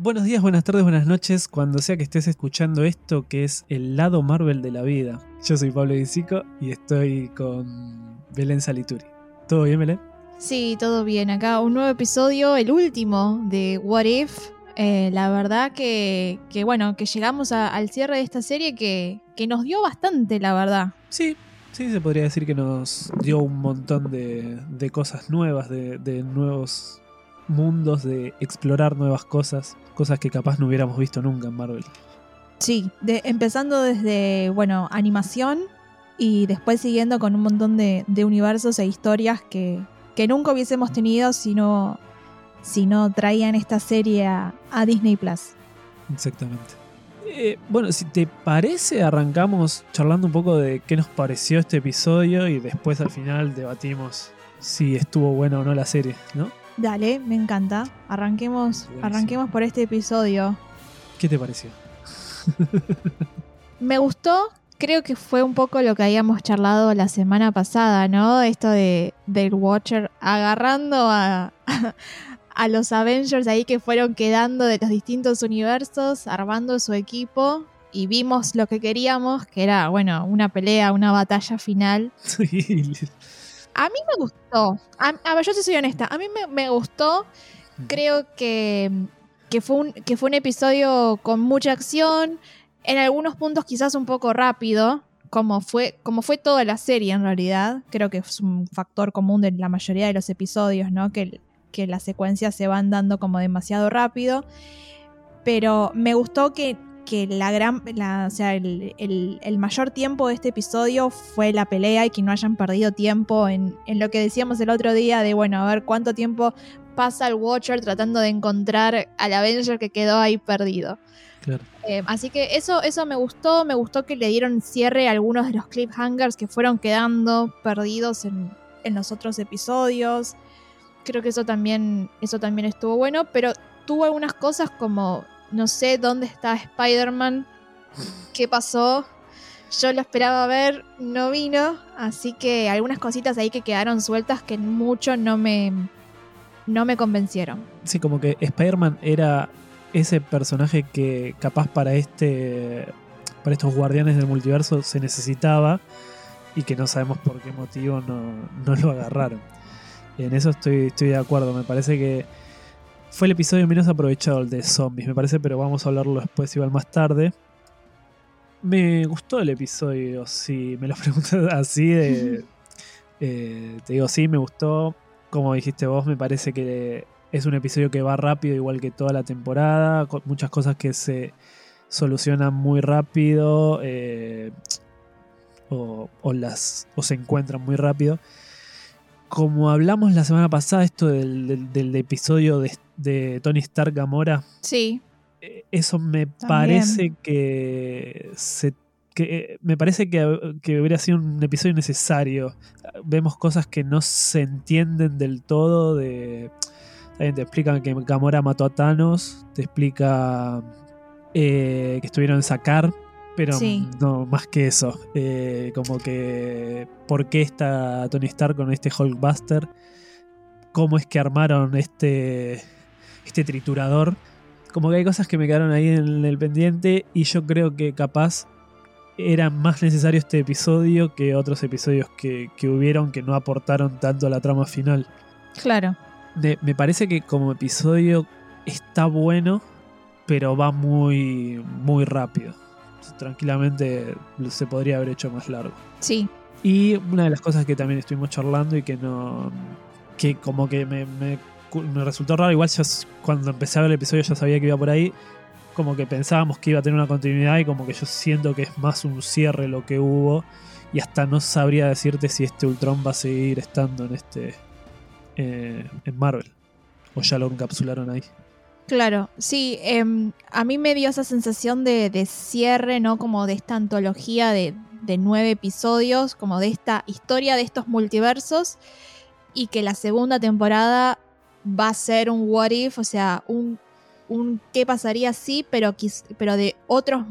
Buenos días, buenas tardes, buenas noches, cuando sea que estés escuchando esto que es el lado Marvel de la vida. Yo soy Pablo Dicico y estoy con Belén Salituri. ¿Todo bien, Belén? Sí, todo bien. Acá un nuevo episodio, el último de What If. Eh, la verdad que, que, bueno, que llegamos a- al cierre de esta serie que, que nos dio bastante, la verdad. Sí, sí, se podría decir que nos dio un montón de, de cosas nuevas, de, de nuevos mundos, de explorar nuevas cosas, cosas que capaz no hubiéramos visto nunca en Marvel. Sí, de, empezando desde, bueno, animación y después siguiendo con un montón de, de universos e historias que, que nunca hubiésemos tenido si no, si no traían esta serie a, a Disney Plus. Exactamente. Eh, bueno, si te parece, arrancamos charlando un poco de qué nos pareció este episodio y después al final debatimos si estuvo buena o no la serie, ¿no? Dale, me encanta. Arranquemos, Buenísimo. arranquemos por este episodio. ¿Qué te pareció? Me gustó, creo que fue un poco lo que habíamos charlado la semana pasada, ¿no? Esto de del Watcher agarrando a, a los Avengers ahí que fueron quedando de los distintos universos, armando su equipo y vimos lo que queríamos, que era, bueno, una pelea, una batalla final. Sí. A mí me gustó. A, a ver, yo te soy honesta. A mí me, me gustó. Creo que, que, fue un, que fue un episodio con mucha acción. En algunos puntos quizás un poco rápido. Como fue, como fue toda la serie en realidad. Creo que es un factor común de la mayoría de los episodios, ¿no? Que, que las secuencias se van dando como demasiado rápido. Pero me gustó que, que la gran. la- o sea, el, el- el mayor tiempo de este episodio fue la pelea y que no hayan perdido tiempo en, en lo que decíamos el otro día de, bueno, a ver cuánto tiempo pasa el Watcher tratando de encontrar al Avenger que quedó ahí perdido. Claro. Eh, así que eso, eso me gustó, me gustó que le dieron cierre a algunos de los cliffhangers que fueron quedando perdidos en, en los otros episodios. Creo que eso también, eso también estuvo bueno, pero tuvo algunas cosas como, no sé dónde está Spider-Man, qué pasó. Yo lo esperaba ver, no vino, así que algunas cositas ahí que quedaron sueltas que mucho no me, no me convencieron. Sí, como que Spider-Man era ese personaje que capaz para este. para estos guardianes del multiverso se necesitaba y que no sabemos por qué motivo no, no lo agarraron. En eso estoy, estoy de acuerdo. Me parece que fue el episodio menos aprovechado el de zombies, me parece, pero vamos a hablarlo después igual más tarde. Me gustó el episodio, si me lo preguntas así eh, te digo, sí, me gustó. Como dijiste vos, me parece que es un episodio que va rápido, igual que toda la temporada. Con muchas cosas que se solucionan muy rápido. eh, o, las, o se encuentran muy rápido. Como hablamos la semana pasada, esto del episodio de, de Tony Stark Gamora, Sí, eh, eso me parece que se que eh, me parece que, que hubiera sido un episodio necesario. Vemos cosas que no se entienden del todo. De, también te explican que Gamora mató a Thanos. Te explica eh, que estuvieron en Sakar. Pero Sí. no más que eso. Eh, como que. ¿Por qué está Tony Stark con este Hulkbuster? ¿Cómo es que armaron este. Este triturador? Como que hay cosas que me quedaron ahí en el pendiente. Y yo creo que capaz era más necesario este episodio que otros episodios que, que hubieron que no aportaron tanto a la trama final. claro. De- me parece que como episodio está bueno, pero va muy, muy rápido. Tranquilamente se podría haber hecho más largo. Sí, Y una de las cosas que también estuvimos charlando y que no. que como que me, me, me resultó raro, igual yo cuando empecé a ver el episodio ya sabía que iba por ahí. Como que pensábamos que iba a tener una continuidad y como que yo siento que es más un cierre lo que hubo. Y hasta no sabría decirte si este Ultron va a seguir estando en este. eh, en Marvel. O ya lo encapsularon ahí. claro. Sí, em, a mí me dio esa sensación de, de cierre, ¿no? Como de esta antología de, de nueve episodios, como de esta historia de estos multiversos. Y que la segunda temporada va a ser un what if, o sea, un, un qué pasaría si, pero, quiz- pero de otros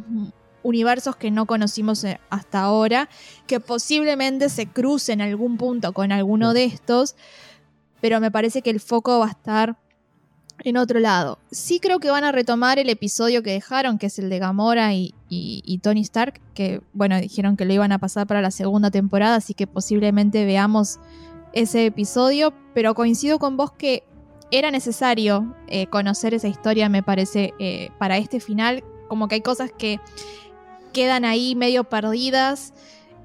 universos que no conocimos eh, hasta ahora, que posiblemente se cruce en algún punto con alguno de estos, pero me parece que el foco va a estar en otro lado. Sí creo que van a retomar el episodio que dejaron, que es el de Gamora y, y, Tony Stark, que bueno, dijeron que lo iban a pasar para la segunda temporada, así que posiblemente veamos ese episodio, pero coincido con vos que era necesario eh, conocer esa historia, me parece, eh, para este final, como que hay cosas que quedan ahí medio perdidas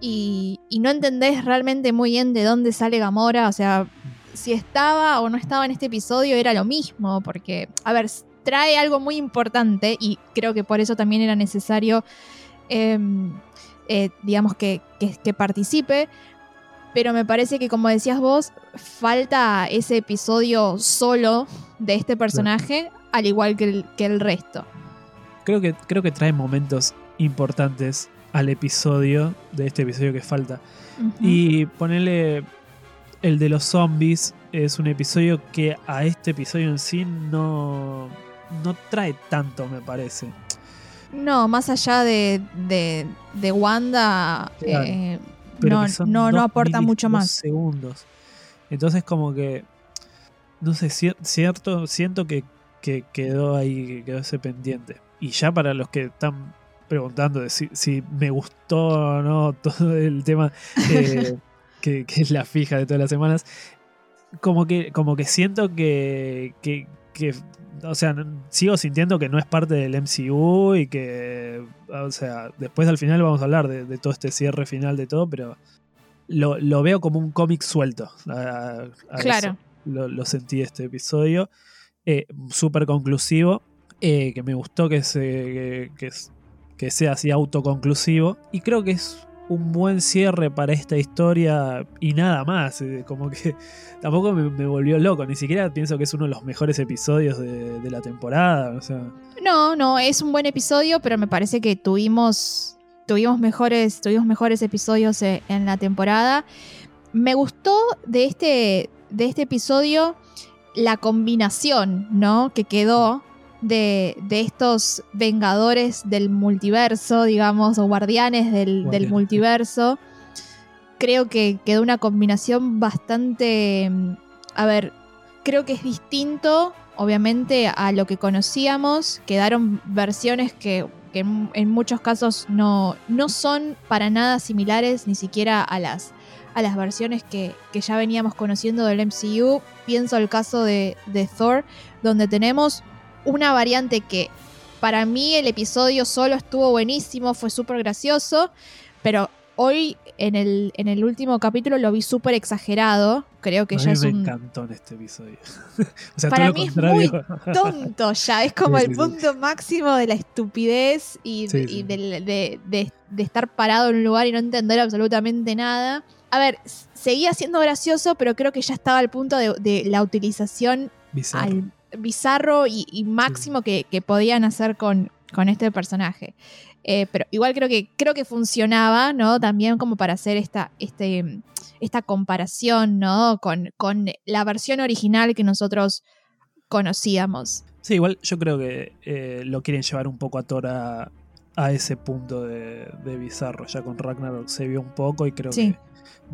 y, y no entendés realmente muy bien de dónde sale Gamora, o sea, si estaba o no estaba en este episodio era lo mismo, porque, a ver, trae algo muy importante y creo que por eso también era necesario, em, eh, digamos, que, participe. Pero me parece que, como decías vos, falta ese episodio solo de este personaje, al igual que el, que el resto. Creo que, creo que trae momentos importantes al episodio, de este episodio que falta. Y ponerle el de los zombies es un episodio que a este episodio en sí no, no trae tanto, me parece. No, más allá de, de, Wanda, eh, no, no, aporta mucho más. segundos. Entonces como que, no sé, cierto, siento que, quedó ahí, quedó ese pendiente. Y ya para los que están preguntando de si, si me gustó o no todo el tema, eh, que, es la fija de todas las semanas, como que, como que siento que, que, o sea, sigo sintiendo que no es parte del MCU y que, o sea, después al final vamos a hablar de, todo este cierre final de todo, pero lo, veo como un cómic suelto. claro. Lo, sentí este episodio. Eh, Súper conclusivo, eh, que me gustó que, se, que, que sea así autoconclusivo. Y creo que es un buen cierre para esta historia y nada más. Eh, como que tampoco me, volvió loco. Ni siquiera pienso que es uno de los mejores episodios de, la temporada. No, no, es un buen episodio, pero me parece que tuvimos, tuvimos, mejores, tuvimos mejores episodios eh, en la temporada. Me gustó de este, de este episodio la combinación, ¿no? Que quedó de, estos vengadores del multiverso, digamos, o guardianes del, multiverso. Creo que quedó una combinación bastante... Mm, a ver, creo que es distinto, obviamente, a lo que conocíamos. Quedaron versiones que, en, muchos casos no, no son para nada similares, ni siquiera a las a las versiones que, ya veníamos conociendo del MCU. Pienso el caso de, de Thor, donde tenemos una variante que para mí el episodio solo estuvo buenísimo, fue súper gracioso, pero hoy en el, en el último capítulo lo vi súper exagerado. Creo que a ya mí es me un. encantó en este episodio. Para mí es muy tonto ya. Es como el punto máximo de la estupidez y, de, estar parado en un lugar y no entender absolutamente nada. A ver, seguía siendo gracioso, pero creo que ya estaba al punto de, la utilización al bizarro y, máximo que, podían hacer con, con este personaje. Eh, pero igual creo que, creo que funcionaba, ¿no? También como para hacer esta, este, esta comparación, ¿no? Con, con la versión original que nosotros conocíamos. Sí, igual yo creo que eh, lo quieren llevar un poco a Thor a, ese punto de, bizarro. Ya con Ragnarok se vio un poco y creo que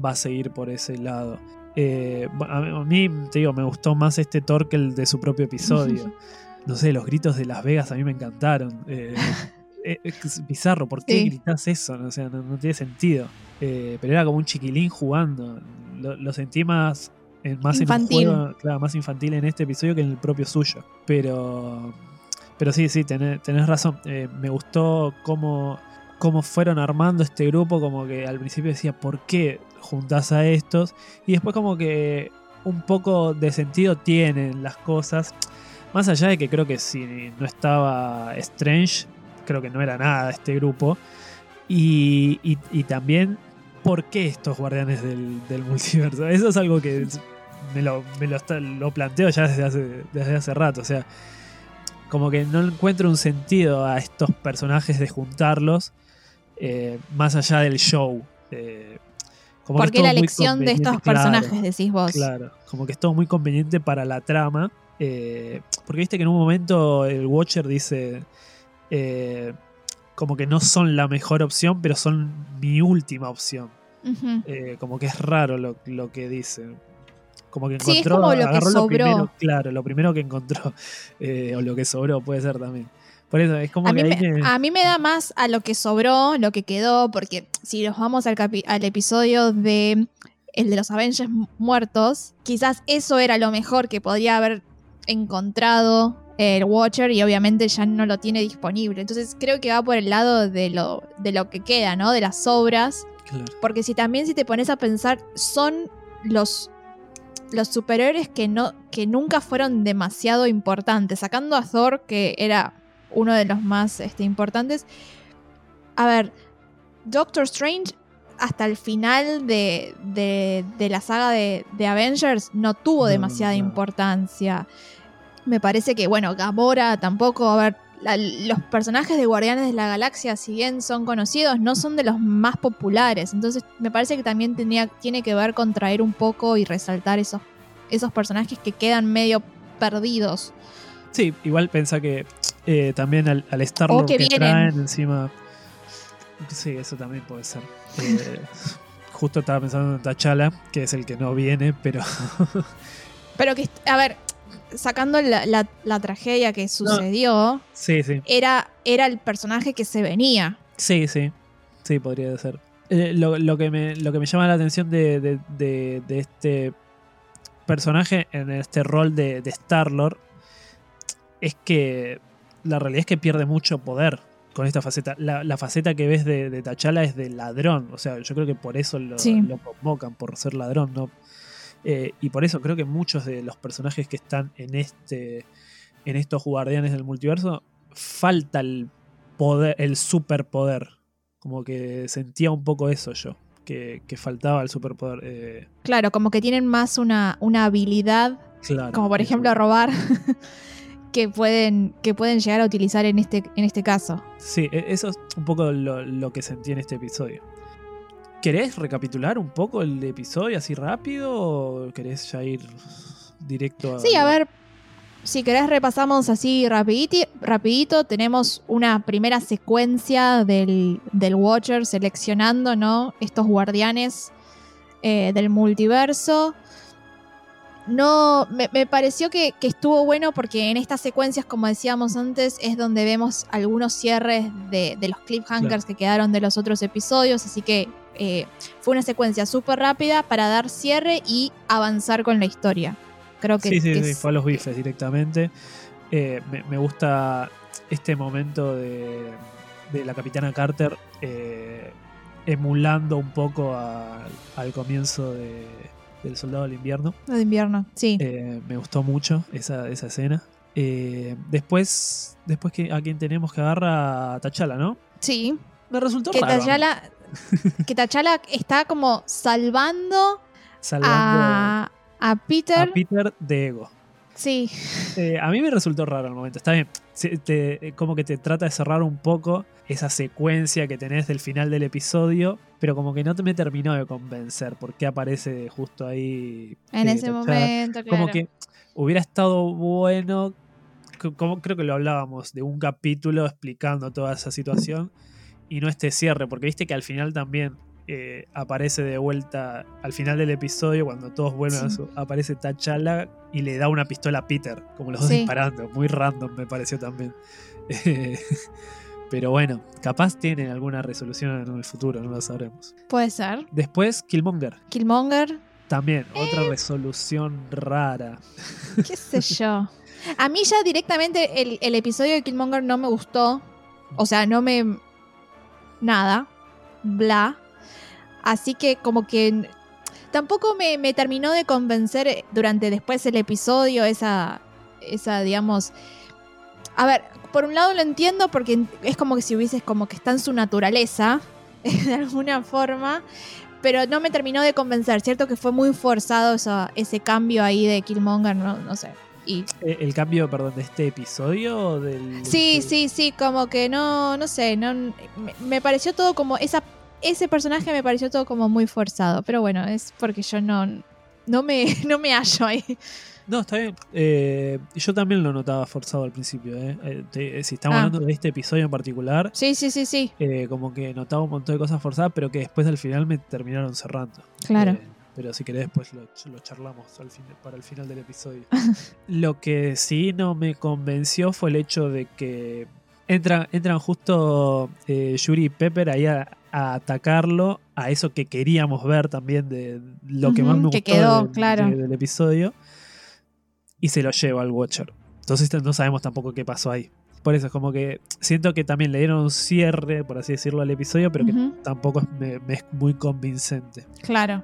va a seguir por ese lado. Eh, a mí, te digo, me gustó más este Thor que el de su propio episodio. No sé, los gritos de Las Vegas a mí me encantaron. Eh, eh, es bizarro, ¿por qué gritas eso? O sea, no, tiene sentido. pero era como un chiquilín jugando. Lo, sentí más, más infantil. más infantil en este episodio que en el propio suyo. Pero, pero sí, sí, tenés, tenés razón. me gustó cómo, cómo fueron armando este grupo, como que al principio decía, ¿por qué juntas a estos? Y después como que un poco de sentido tienen las cosas. Más allá de que creo que si no estaba Strange, creo que no era nada este grupo. Y, y, también, ¿por qué estos guardianes del, multiverso? Eso es algo que me lo, me lo, planteo ya desde desde hace rato. O sea, como que no encuentro un sentido a estos personajes de juntarlos eh, más allá del show. Eh, como ¿Por qué la elección de estos personajes, decís vos? Claro, como que es todo muy conveniente para la trama. Eh, porque viste que en un momento el Watcher dice como que no son la mejor opción, pero son mi última opción. como que es raro lo, que dice. Como que Sí, es encontró, como lo que agarró sobró. lo primero, claro, lo primero que encontró. eh, o lo que sobró, puede ser también. Por eso es como A que mí, me, me- a mí me da más a lo que sobró, lo que quedó, porque si nos vamos al, capi- al episodio de el de los Avengers mu- muertos, quizás eso era lo mejor que podría haber encontrado el Watcher y obviamente ya no lo tiene disponible. Entonces creo que va por el lado de lo, de lo que queda, ¿no? De las sobras. claro. Porque si también si te pones a pensar, son los, los superhéroes que, no, que nunca fueron demasiado importantes. Sacando a Thor, que era uno de los más este, importantes. A ver, Doctor Strange hasta el final de, de- de la saga de, de Avengers no tuvo No, demasiada no. importancia. Me parece que, bueno, Gamora tampoco, a ver, la- los personajes de Guardianes de la Galaxia, si bien son conocidos, no son de los más populares. Entonces, me parece que también tenía, tiene que ver con traer un poco y resaltar esos, esos personajes que quedan medio perdidos. Sí, igual pensá que eh, también al, al Star O Lord que traen encima. Sí, eso también puede ser. Eh, justo estaba pensando en T'Challa, que es el que no viene, pero Pero que, a ver, sacando la, la- la tragedia que sucedió, sí, sí. era, era el personaje que se venía. Sí, sí. Sí, podría ser. Eh, lo, lo que me, lo que me llama la atención de, de- de- de este personaje en este rol de, de Star-Lord es que la realidad es que pierde mucho poder con esta faceta. La, la faceta que ves de, de T'Challa es de ladrón. O sea, yo creo que por eso lo, Sí. lo convocan, por ser ladrón, ¿no? Eh, y por eso creo que muchos de los personajes que están en este. en estos guardianes del multiverso. Falta el poder, el superpoder. Como que sentía un poco eso yo. Que, que faltaba el superpoder. eh, Claro, como que tienen más una, una habilidad, claro. como por ejemplo robar, que pueden, que pueden llegar a utilizar en este, en este caso. Sí, e- eso es un poco lo, lo que sentí en este episodio. ¿Querés recapitular un poco el episodio así rápido o querés ya ir directo a... Sí, a ver, si querés repasamos así rapiditi- rapidito, tenemos una primera secuencia del, del Watcher seleccionando, ¿no? Estos guardianes eh, del multiverso. No, me, me pareció que, que estuvo bueno porque en estas secuencias, como decíamos antes, es donde vemos algunos cierres de, de los cliffhangers que quedaron de los otros episodios, así que eh, fue una secuencia súper rápida para dar cierre y avanzar con la historia. Creo que, Sí, sí, que sí, es- fue a los bifes directamente. Eh, me, me gusta este momento de, de la capitana Carter eh, emulando un poco a- al comienzo de- del Soldado del Invierno. Lo de invierno, sí. Eh, me gustó mucho esa, esa escena. Eh, después, después que, a quien tenemos que agarra a T'Challa, ¿no? sí. Me resultó Que raro. T'Challa, que T'Challa está como salvando Salvando a, a Peter. a Peter de Ego. Sí, Eh, a mí me resultó raro el momento. Está bien. Te- como que te trata de cerrar un poco esa secuencia que tenés del final del episodio, pero como que no te me terminó de convencer porque aparece justo ahí. en eh, ese momento, claro. Como que hubiera estado bueno, como creo que lo hablábamos, de un capítulo explicando toda esa situación y no este cierre, porque viste que al final también eh, aparece de vuelta, al final del episodio, cuando todos vuelven a su, aparece T'Challa y le da una pistola a Peter, como los dos Sí. disparando, muy random me pareció también. Eh, Pero bueno, capaz tiene alguna resolución en el futuro, no lo sabremos. Puede ser. Después, Killmonger. Killmonger, También, otra Eh. resolución rara. qué sé yo. A mí ya directamente el, el episodio de Killmonger no me gustó. O sea, no me... Nada. Bla. Así que como que... Tampoco me, me terminó de convencer durante después el episodio esa... Esa, digamos... A ver, por un lado lo entiendo porque es como que si hubieses como que está en su naturaleza, de alguna forma, pero no me terminó de convencer, ¿cierto? Que fue muy forzado eso- ese cambio ahí de Killmonger, no, no sé. Y Eh, ¿El cambio, perdón, de este episodio del...? sí, sí, sí, como que no, no sé, no, me, me pareció todo como, esa, ese personaje me pareció todo como muy forzado, pero bueno, es porque yo no, no me, no me hallo ahí. No, está bien. Eh, yo también lo notaba forzado al principio. ¿eh? Eh, te- si estamos Ah. hablando de este episodio en particular, Sí, sí, sí, sí, eh, como que notaba un montón de cosas forzadas, pero que después al final me terminaron cerrando. claro. Eh, pero si querés después lo, lo charlamos al fin, para el final del episodio. lo que sí no me convenció fue el hecho de que entran, entran justo eh, Yuri y Pepper ahí a, a atacarlo, a eso que queríamos ver también de lo que más me que gustó quedó, del- claro. de- del episodio, y se lo lleva al Watcher. Entonces no sabemos tampoco qué pasó ahí. Por eso es como que siento que también le dieron un cierre, por así decirlo, al episodio, pero que tampoco es, me- me es muy convincente. Claro.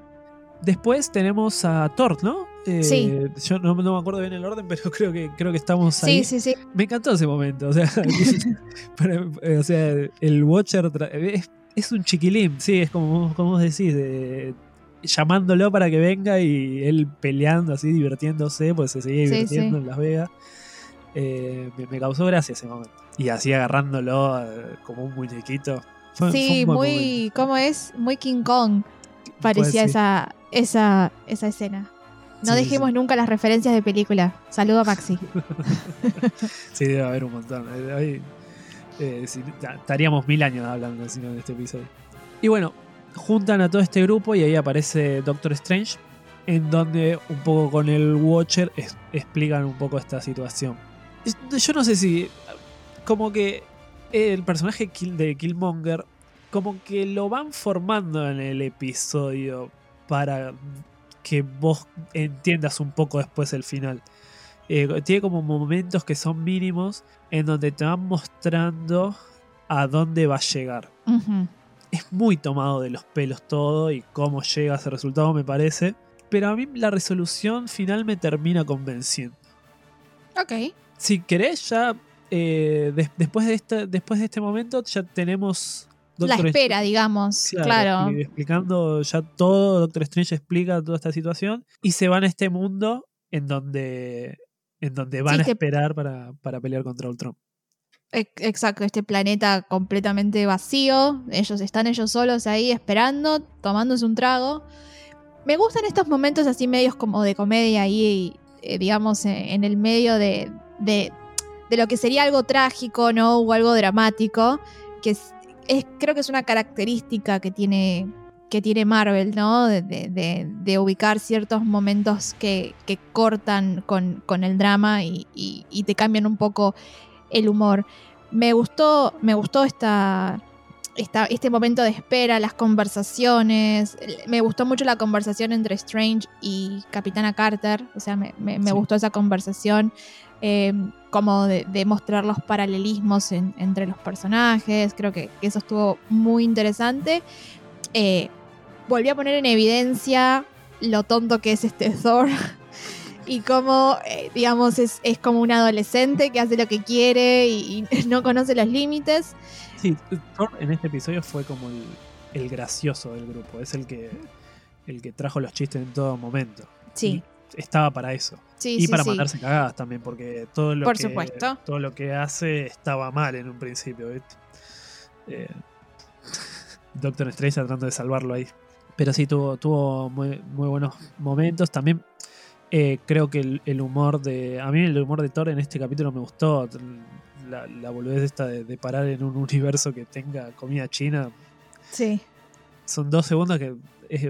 Después tenemos a Thor, ¿no? Eh, Sí. Yo no, no me acuerdo bien el orden, pero creo que, creo que estamos ahí. Sí, sí, sí. Me encantó ese momento. O sea, para- eh, o sea el Watcher es, es un chiquilín, sí, es como, como vos decís, de- llamándolo para que venga y él peleando así, divirtiéndose, pues se seguía divirtiendo sí. en Las Vegas. Eh, me, me causó gracia ese momento. Y así agarrándolo eh, como un muñequito. Fue- fue Sí, un muy. momento. ¿Cómo es? Muy King Kong parecía Pues sí. esa, esa, esa escena. No Sí, dejemos sí. nunca las referencias de película. Saludo a Maxi. Sí, debe haber un montón. Eh, estaríamos mil años hablando si no, en este episodio. Y bueno, juntan a todo este grupo y ahí aparece Doctor Strange, en donde un poco con el Watcher explican un poco esta situación. Yo no sé si, como que el personaje de Killmonger, como que lo van formando en el episodio para que vos entiendas un poco después el final. Eh, tiene como momentos que son mínimos en donde te van mostrando a dónde va a llegar. Es muy tomado de los pelos todo y cómo llega a ese resultado me parece. Pero a mí la resolución final me termina convenciendo. Ok. Si querés, ya eh, des- después, de este, después de este momento ya tenemos... La Doctor espera, digamos. Claro, Claro. expli- explicando ya todo, Doctor Strange explica toda esta situación y se van a este mundo en donde, en donde van Sí, a esperar para, para pelear contra Ultron. Ex- Exacto, este planeta completamente vacío. Ellos están ellos solos ahí esperando, tomándose un trago. Me gustan estos momentos así medios como de comedia ahí, eh, digamos, en el medio de, de, de lo que sería algo trágico, ¿no? O algo dramático, que es, es- creo que es una característica que tiene, que tiene Marvel, ¿no? De, de- de- de ubicar ciertos momentos que, que cortan con, con el drama y, y- y te cambian un poco el humor. Me gustó, me gustó esta, esta- este momento de espera, las conversaciones. Me gustó mucho la conversación entre Strange y Capitana Carter. O sea, me, me- me Sí. gustó esa conversación. eh, como de, de mostrar los paralelismos en- entre los personajes. Creo que, que eso estuvo muy interesante. Eh, volví a poner en evidencia lo tonto que es este Thor. Y cómo, eh, digamos, es, es como un adolescente que hace lo que quiere y, y no conoce los límites. Sí, Thor en este episodio fue como el, el gracioso del grupo. Es el que, el que trajo los chistes en todo momento. Sí, Y estaba para eso. sí, y sí. para sí. matarse cagadas también, porque todo lo, Por que, supuesto. todo lo que hace estaba mal en un principio. Eh, Doctor Strange tratando de salvarlo ahí. Pero sí, tuvo, tuvo muy, muy buenos momentos. También eh, creo que el, el humor de. A mí el humor de Thor en este capítulo me gustó. La, la boludez esta de, de parar en un universo que tenga comida china. Sí. Son dos segundos que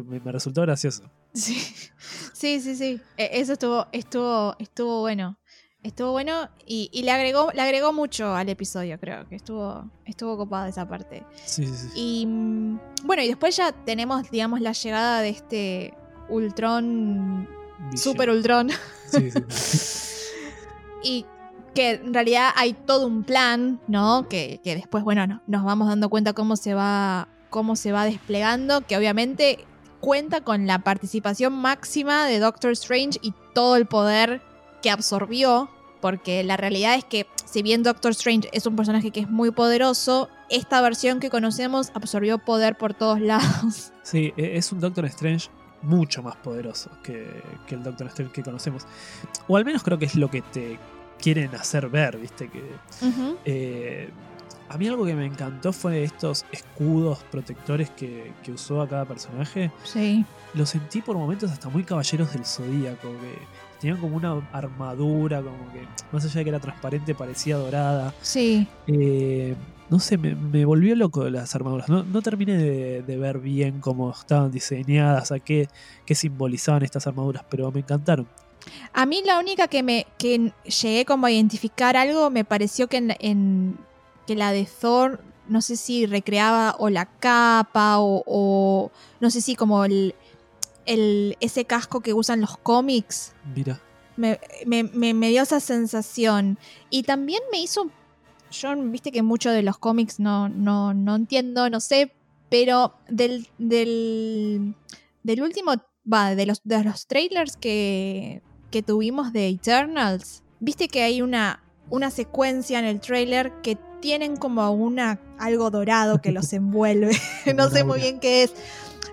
me, me resultó gracioso. Sí, sí, sí, sí. E- Eso estuvo, estuvo, estuvo bueno. Estuvo bueno y, y le agregó, le agregó mucho al episodio, creo que estuvo, estuvo copada esa parte. Sí, sí, sí. Y mm, bueno, y después ya tenemos, digamos, la llegada de este Ultron. Super Ultron, sí, sí. y que en realidad hay todo un plan, ¿no? Que, que después, bueno, no- nos vamos dando cuenta cómo se va, cómo se va desplegando, que obviamente cuenta con la participación máxima de Doctor Strange y todo el poder que absorbió, porque la realidad es que si bien Doctor Strange es un personaje que es muy poderoso, esta versión que conocemos absorbió poder por todos lados. Sí, e- es un Doctor Strange mucho más poderoso que, que el Doctor Strange que conocemos. O al menos creo que es lo que te quieren hacer ver, ¿viste? Que eh, a mí algo que me encantó fue estos escudos protectores que, que usó a cada personaje. Sí. Lo sentí por momentos hasta muy caballeros del zodíaco, que tenían como una armadura, como que más allá de que era transparente, parecía dorada. Sí. Eh, no sé, me, me volvió loco las armaduras. No, no terminé de, de ver bien cómo estaban diseñadas, a qué, qué simbolizaban estas armaduras, pero me encantaron. A mí la única que me que llegué como a identificar algo me pareció que en, en- que la de Thor no sé si recreaba o la capa o, o no sé si como el, el ese casco que usan los cómics. Mira, me, me- me- me dio esa sensación. Y también me hizo yo viste que mucho de los cómics no, no, no entiendo no sé pero del del, del último va de los de los trailers que, que tuvimos de Eternals viste que hay una una secuencia en el trailer que tienen como una algo dorado que los envuelve. No sé muy bien qué es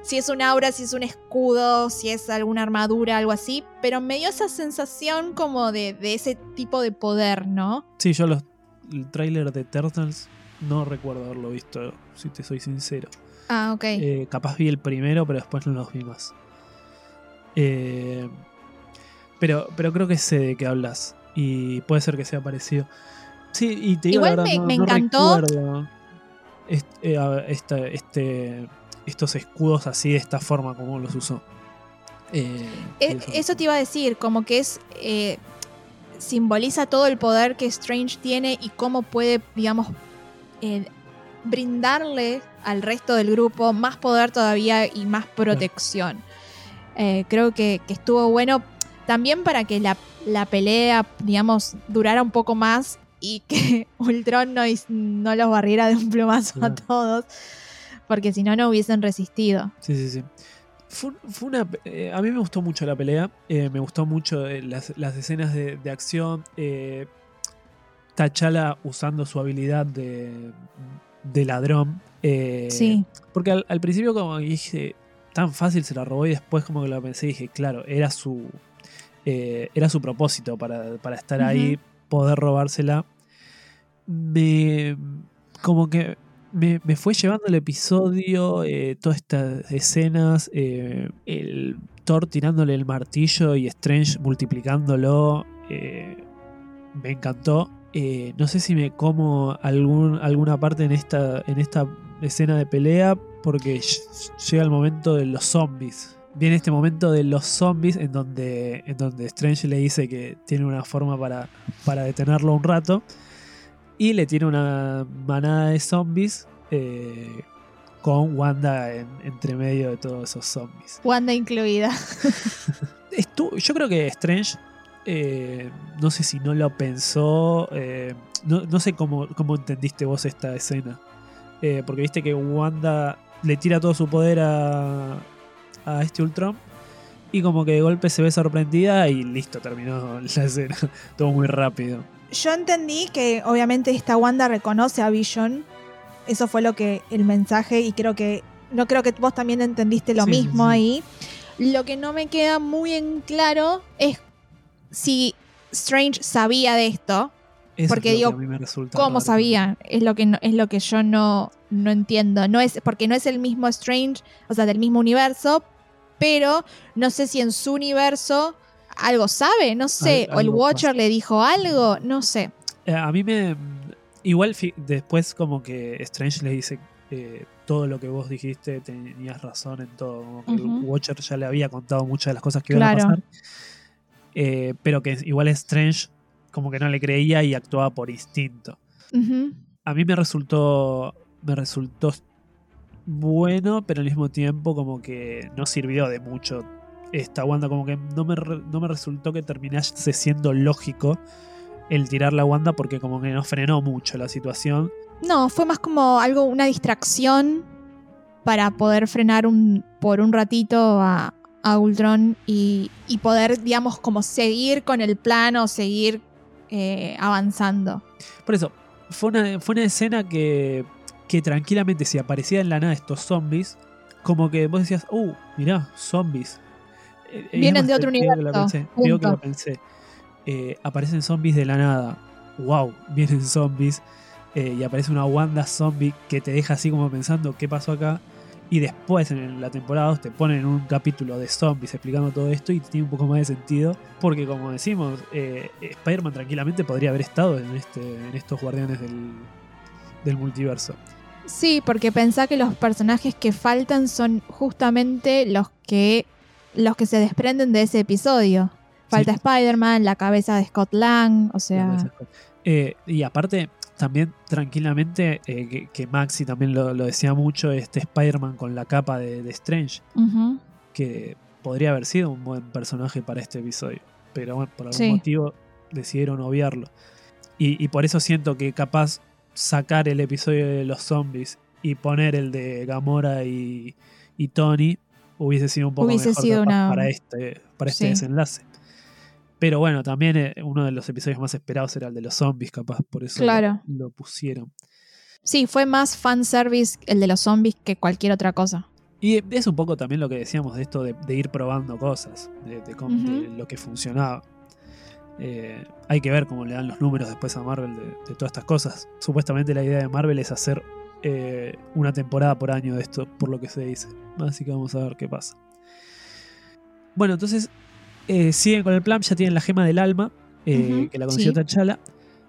si es un aura, si es un escudo, si es alguna armadura, algo así, pero me dio esa sensación como de, de ese tipo de poder, ¿no? sí, yo los, el tráiler de Turtles no recuerdo haberlo visto, si te soy sincero. Ah, ok. Eh, capaz vi el primero, pero después no los vi más. Eh, pero, pero creo que sé de qué hablas. Y puede ser que sea parecido. Sí, y te digo la Igual verdad, me- no- me no encantó. recuerdo eh, esta- este, estos escudos así de esta forma como los usó. Eh, Eh, eso- te iba a decir, como que es. eh, simboliza todo el poder que Strange tiene y cómo puede, digamos, eh, brindarle al resto del grupo más poder todavía y más protección. Creo que, que estuvo bueno también para que la, la pelea, digamos, durara un poco más y que Ultron no, no los barriera de un plumazo a todos, porque si no, no hubiesen resistido. Sí, sí, sí. Fue, fue una, eh, a mí me gustó mucho la pelea, eh, me gustó mucho eh, las, las escenas de, de acción, T'Challa usando su habilidad de, de ladrón. sí, Porque al, al principio como dije, tan fácil se la robó y después como que lo pensé y dije, claro, era su, era su propósito para, para estar ahí, poder robársela. Me, como que me, fue llevando el episodio, eh, todas estas escenas, eh, el Thor tirándole el martillo y Strange multiplicándolo. eh, me encantó. No sé si me como algún, alguna parte en esta, en esta escena de pelea porque ll- llega el momento de los zombies. Viene este momento de los zombies en donde, en donde Strange le dice que tiene una forma para, para detenerlo un rato y le tiene una manada de zombies eh, con Wanda en- entre medio de todos esos zombies. Wanda incluida. Estu- yo creo que Strange, eh, no sé si no lo pensó, eh, no, no sé cómo, cómo entendiste vos esta escena, porque viste que Wanda le tira todo su poder a, a este Ultron y como que de golpe se ve sorprendida y listo, terminó la escena, todo muy rápido. Yo entendí que obviamente esta Wanda reconoce a Vision. Eso fue lo que el mensaje y creo que no creo que vos también entendiste lo Sí, mismo sí. ahí. Lo que no me queda muy en claro es si Strange sabía de esto, Eso Porque es digo, cómo raro. sabía, es lo que no- es lo que yo no, no entiendo. No es porque no es el mismo Strange, o sea, del mismo universo, pero no sé si en su universo algo sabe, no sé, Al- o el Watcher pasa. le dijo algo, no sé. Eh, a mí me. Igual después, como que Strange le dice eh, todo lo que vos dijiste, tenías razón en todo. Como que Ujú. el Watcher ya le había contado muchas de las cosas que iban a pasar. Eh, pero que igual Strange, como que no le creía y actuaba por instinto. A mí me resultó. Me resultó bueno, pero al mismo tiempo, como que no sirvió de mucho esta Wanda. Como que no me, no me resultó que terminase siendo lógico el tirar la Wanda porque como que no frenó mucho la situación. No, fue más como algo, una distracción para poder frenar un, por un ratito a, a Ultron y, y poder, digamos, como seguir con el plan o seguir eh, avanzando. Por eso, fue una, fue una escena que, que tranquilamente si aparecía en la nada estos zombies, como que vos decías, uh, mirá, zombies. Eh, Vienen de otro universo, pensé, digo que lo pensé. Eh, aparecen zombies de la nada. Wow, vienen zombies. Eh, y aparece una Wanda zombie que te deja así como pensando qué pasó acá. Y después en la temporada 2 te ponen un capítulo de zombies explicando todo esto y tiene un poco más de sentido. Porque como decimos, eh, Spider-Man tranquilamente podría haber estado en, este, en estos guardianes del, del multiverso. Sí, porque pensá que los personajes que faltan son justamente los que los que se desprenden de ese episodio. Falta Sí. Spider-Man, la cabeza de Scott Lang, o sea, Eh, y aparte, también tranquilamente, eh, que, que Maxi también lo, lo decía mucho, este Spider-Man con la capa de, de Strange, que podría haber sido un buen personaje para este episodio. Pero bueno, por algún Sí. motivo decidieron obviarlo. Y, y por eso siento que capaz sacar el episodio de los zombies y poner el de Gamora y, y Tony hubiese sido un poco Hubiese mejor sido capaz una- para este, para este Sí. desenlace. Pero bueno, también eh, uno de los episodios más esperados era el de los zombies, capaz, por eso lo- Claro. lo, pusieron. sí, fue más fanservice el de los zombies que cualquier otra cosa. Y es un poco también lo que decíamos de esto de, de ir probando cosas, de, de cómo- de lo que funcionaba. Eh, hay que ver cómo le dan los números después a Marvel de, de todas estas cosas. Supuestamente la idea de Marvel es hacer eh, una temporada por año de esto, por lo que se dice. Así que vamos a ver qué pasa. Bueno, entonces eh, siguen con el plan, ya tienen la gema del alma, eh, que la conoció sí. T'Challa.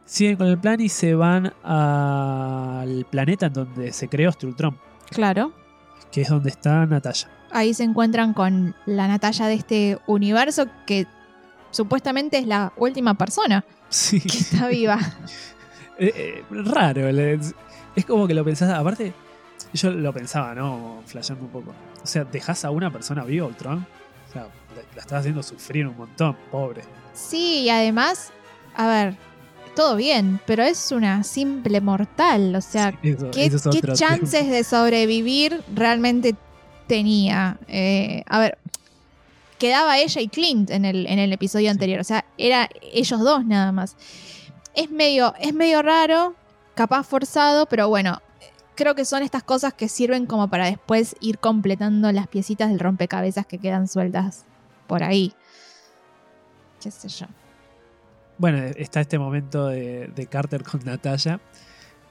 Siguen con el plan y se van al planeta en donde se creó este Ultron, Claro. que es donde está Natalia. Ahí se encuentran con la Natalia de este universo que supuestamente es la última persona Sí. que está viva. Eh, raro. Es, como que lo pensás. Aparte, yo lo pensaba, ¿no? Flasheando un poco. O sea, dejás a una persona viva, Ultron. O sea, la, estás haciendo sufrir un montón, pobre. Sí, y además, a ver, todo bien, pero es una simple mortal. O sea, Sí, eso- ¿qué, eso chances de sobrevivir realmente tenía? Eh, a ver, quedaba ella y Clint en el, en el episodio Sí. anterior. O sea, era ellos dos nada más. Es medio, es medio raro, capaz forzado, pero bueno. Creo que son estas cosas que sirven como para después ir completando las piecitas del rompecabezas que quedan sueltas por ahí. Qué sé yo. Bueno, está este momento de, de Carter con Natalia,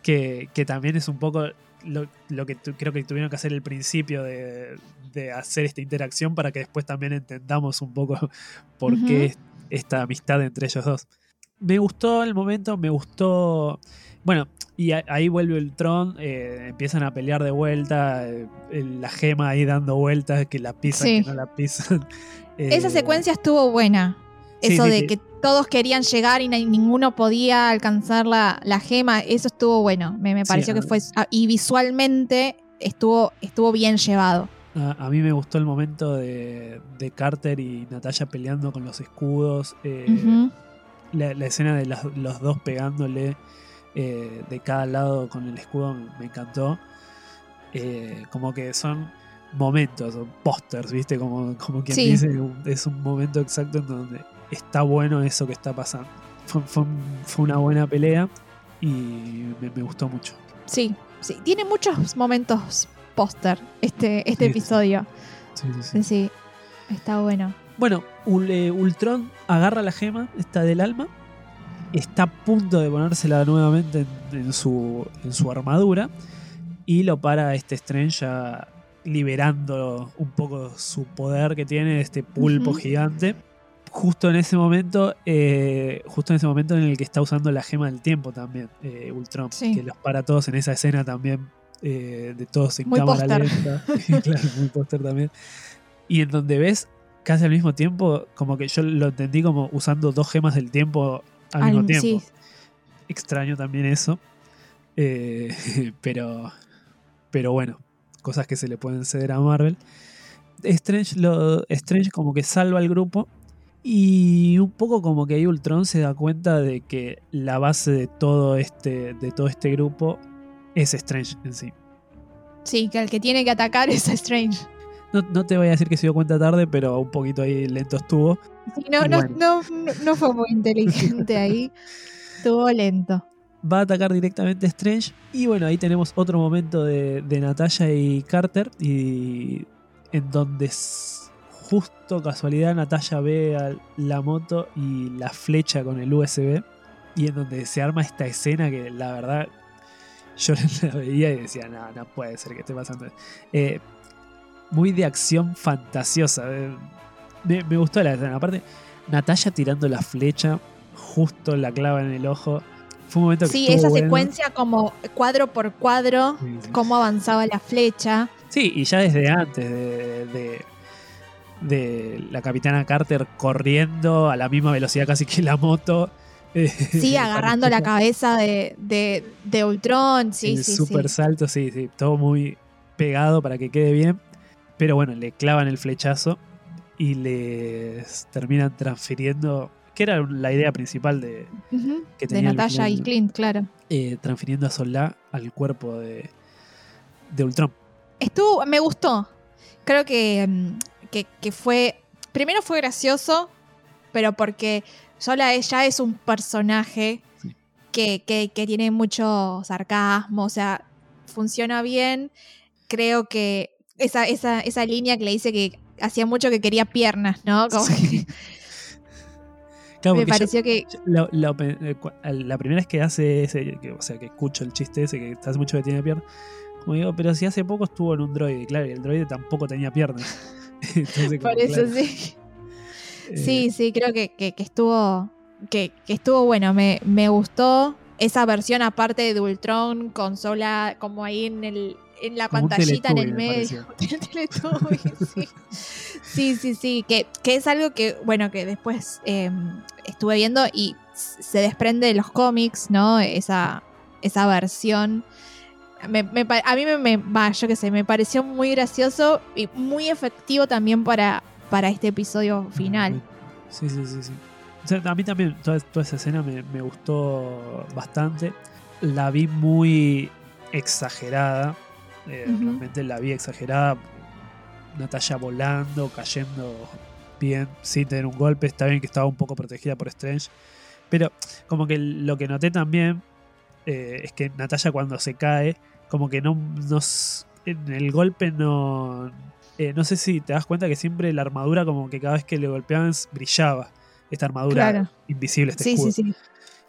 que, que también es un poco lo, lo que tu- creo que tuvieron que hacer al principio de, de hacer esta interacción para que después también entendamos un poco por qué es esta amistad entre ellos dos. Me gustó el momento, me gustó. Bueno, y a- ahí vuelve el Tron, eh, empiezan a pelear de vuelta, eh, la gema ahí dando vueltas, que la pisan, Sí. que no la pisan. Esa Eh, secuencia estuvo buena. sí, Eso sí, de que todos querían llegar y ninguno podía alcanzar la, la gema, eso estuvo bueno. Me, me pareció que fue. ah, Y visualmente estuvo, estuvo bien llevado. A, a mí me gustó el momento de, de Carter y Natalia peleando con los escudos. eh, la, la escena de las- los dos pegándole eh, de cada lado con el escudo me, encantó. Eh, como que son momentos, son pósters, ¿viste? Como, como quien Sí. dice, es un momento exacto en donde está bueno eso que está pasando. Fue, fue un- fue una buena pelea y me, me gustó mucho. Sí, sí. Tiene muchos momentos póster este, este Sí, episodio. Sí, sí, sí. Está bueno. Bueno, eh, Ultron agarra la gema, esta del alma, está a punto de ponérsela nuevamente en, en su, en su armadura y lo para este Strange ya liberando un poco su poder que tiene, este pulpo gigante. Justo en ese momento, eh, justo en ese momento en el que está usando la gema del tiempo también, eh, Ultron, Sí. que los para a todos en esa escena también, eh, de todos en Muy cámara lenta. claro, muy póster también. Y en donde ves casi al mismo tiempo, como que yo lo entendí como usando dos gemas del tiempo al, mismo tiempo. sí. Extraño también eso. Eh, pero, pero bueno, cosas que se le pueden ceder a Marvel. Strange, lo, Strange como que salva al grupo. Y un poco como que ahí Ultron se da cuenta de que la base de todo este, de todo este grupo es Strange en sí. Sí, que el que tiene que atacar es Strange. No, no te voy a decir que se dio cuenta tarde, pero un poquito ahí lento estuvo. Sí, no, no, bueno. no, no, no fue muy inteligente ahí. Estuvo lento. Va a atacar directamente a Strange. Y bueno, ahí tenemos otro momento de, de Natalia y Carter. Y en donde justo casualidad Natalia ve a la moto y la flecha con el USB. Y en donde se arma esta escena que la verdad yo la veía y decía, no, no puede ser que esté pasando. Eh, muy de acción fantasiosa. eh. Me, me gustó la escena. Aparte, Natalia tirando la flecha, justo la clava en el ojo. Fue un momento que Sí, esa bueno. secuencia como cuadro por cuadro, Sí, sí. cómo avanzaba la flecha. Sí, y ya desde antes de, de, de la capitana Carter corriendo a la misma velocidad casi que la moto. Sí, agarrando la cabeza de, de, de Ultron. Sí, el sí, super sí. salto, sí, sí, todo muy pegado para que quede bien. Pero bueno, le clavan el flechazo y les terminan transfiriendo, que era la idea principal de que De tenía Natalia y. Clint, claro. eh, transfiriendo a Solá al cuerpo de, de Ultron. Estuvo, me gustó. Creo que, mm, que, que fue. Primero fue gracioso, pero porque Sola ella es un personaje Sí. que, que- que tiene mucho sarcasmo, o sea, funciona bien. Creo que esa, esa, esa línea que le dice que hacía mucho que quería piernas, ¿no? Como Sí. que Claro, me yo- pareció que. eh, cua- la primera vez que hace ese, que- o sea, que escucho el chiste ese, que hace mucho que tiene piernas, como digo, pero si hace poco estuvo en un droide, claro, y el droide tampoco tenía piernas. Entonces, como, Por eso claro, sí. eh, Sí, sí, creo que, que- que estuvo. Que, que estuvo bueno. Me, me gustó esa versión aparte de Ultron con sola como ahí en el en la Como pantallita en el medio. Sí. sí, sí, sí. Que, que es algo que, bueno, que después eh, estuve viendo y se desprende de los cómics, ¿no? Esa, esa versión. Me- me a mí me, me- va, yo qué sé, me pareció muy gracioso y muy efectivo también para, para este episodio final. Sí, sí, sí, sí. O sea, a mí también toda, toda esa escena me, me gustó bastante. La vi muy exagerada. Eh. Realmente la vi exagerada. Natalia volando, cayendo bien, sin tener un golpe. Está bien que estaba un poco protegida por Strange. Pero como que lo que noté también eh, es que Natalia cuando se cae, como que no, no s- en el golpe no... eh, no sé si te das cuenta que siempre la armadura como que cada vez que le golpeaban brillaba. Esta armadura Claro. invisible, este Sí, escudo. sí, sí.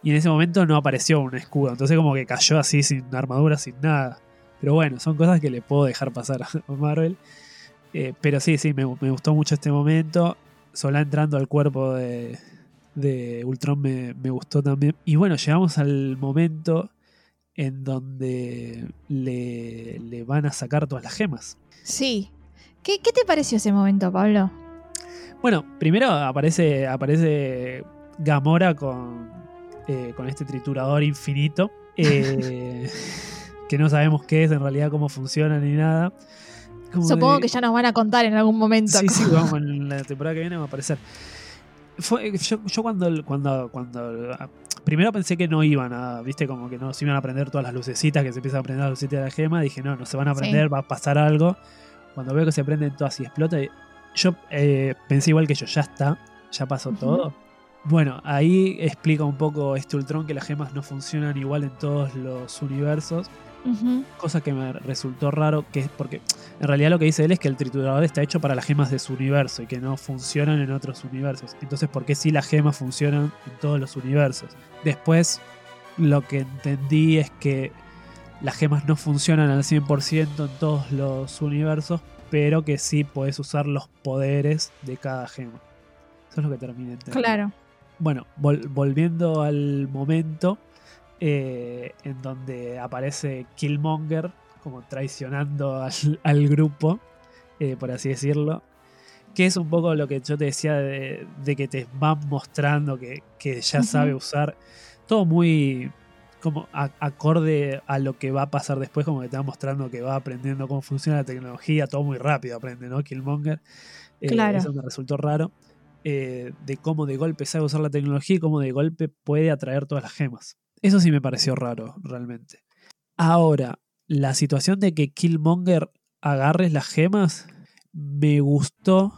Y en ese momento no apareció un escudo. Entonces como que cayó así sin armadura, sin nada. Pero bueno, son cosas que le puedo dejar pasar a Marvel. Eh, pero sí, sí, me, me gustó mucho este momento. Sola entrando al cuerpo de, de Ultron me, me gustó también. Y bueno, llegamos al momento en donde le, le van a sacar todas las gemas. Sí. ¿Qué, qué te pareció ese momento, Pablo? Bueno, primero aparece, aparece Gamora con, eh, con este triturador infinito. eh, que no sabemos qué es en realidad, cómo funciona ni nada. Como Supongo de- que ya nos van a contar en algún momento. Sí, sí, vamos, en la temporada que viene va a aparecer. Fue, yo, yo cuando, cuando, cuando. Primero pensé que no iban a. Viste, como que no se iban a prender todas las lucecitas, que se empiezan a prender las lucecitas de la gema. Dije, no, no se van a Sí. prender, va a pasar algo. Cuando veo que se prenden todas y explota, yo eh, pensé igual que yo, ya está, ya pasó todo. Bueno, ahí explica un poco este Ultron que las gemas no funcionan igual en todos los universos Cosa que me resultó raro, que es porque en realidad lo que dice él es que el triturador está hecho para las gemas de su universo y que no funcionan en otros universos. Entonces, ¿por qué si las gemas funcionan en todos los universos? Después, lo que entendí es que las gemas no funcionan al 100% en todos los universos, pero que sí puedes usar los poderes de cada gema. Eso es lo que terminé entendiendo. Claro. Bueno, vol- volviendo al momento eh, en donde aparece Killmonger como traicionando al, al grupo, eh, por así decirlo, que es un poco lo que yo te decía de, de que te van mostrando que, que ya sabe usar, todo muy como a- acorde a lo que va a pasar después, como que te va mostrando que va aprendiendo cómo funciona la tecnología, todo muy rápido aprende, ¿no? Killmonger. Eh, Claro. Eso me resultó raro eh, de cómo de golpe sabe usar la tecnología y cómo de golpe puede atraer todas las gemas. Eso sí me pareció raro, realmente. Ahora, la situación de que Killmonger agarre las gemas me gustó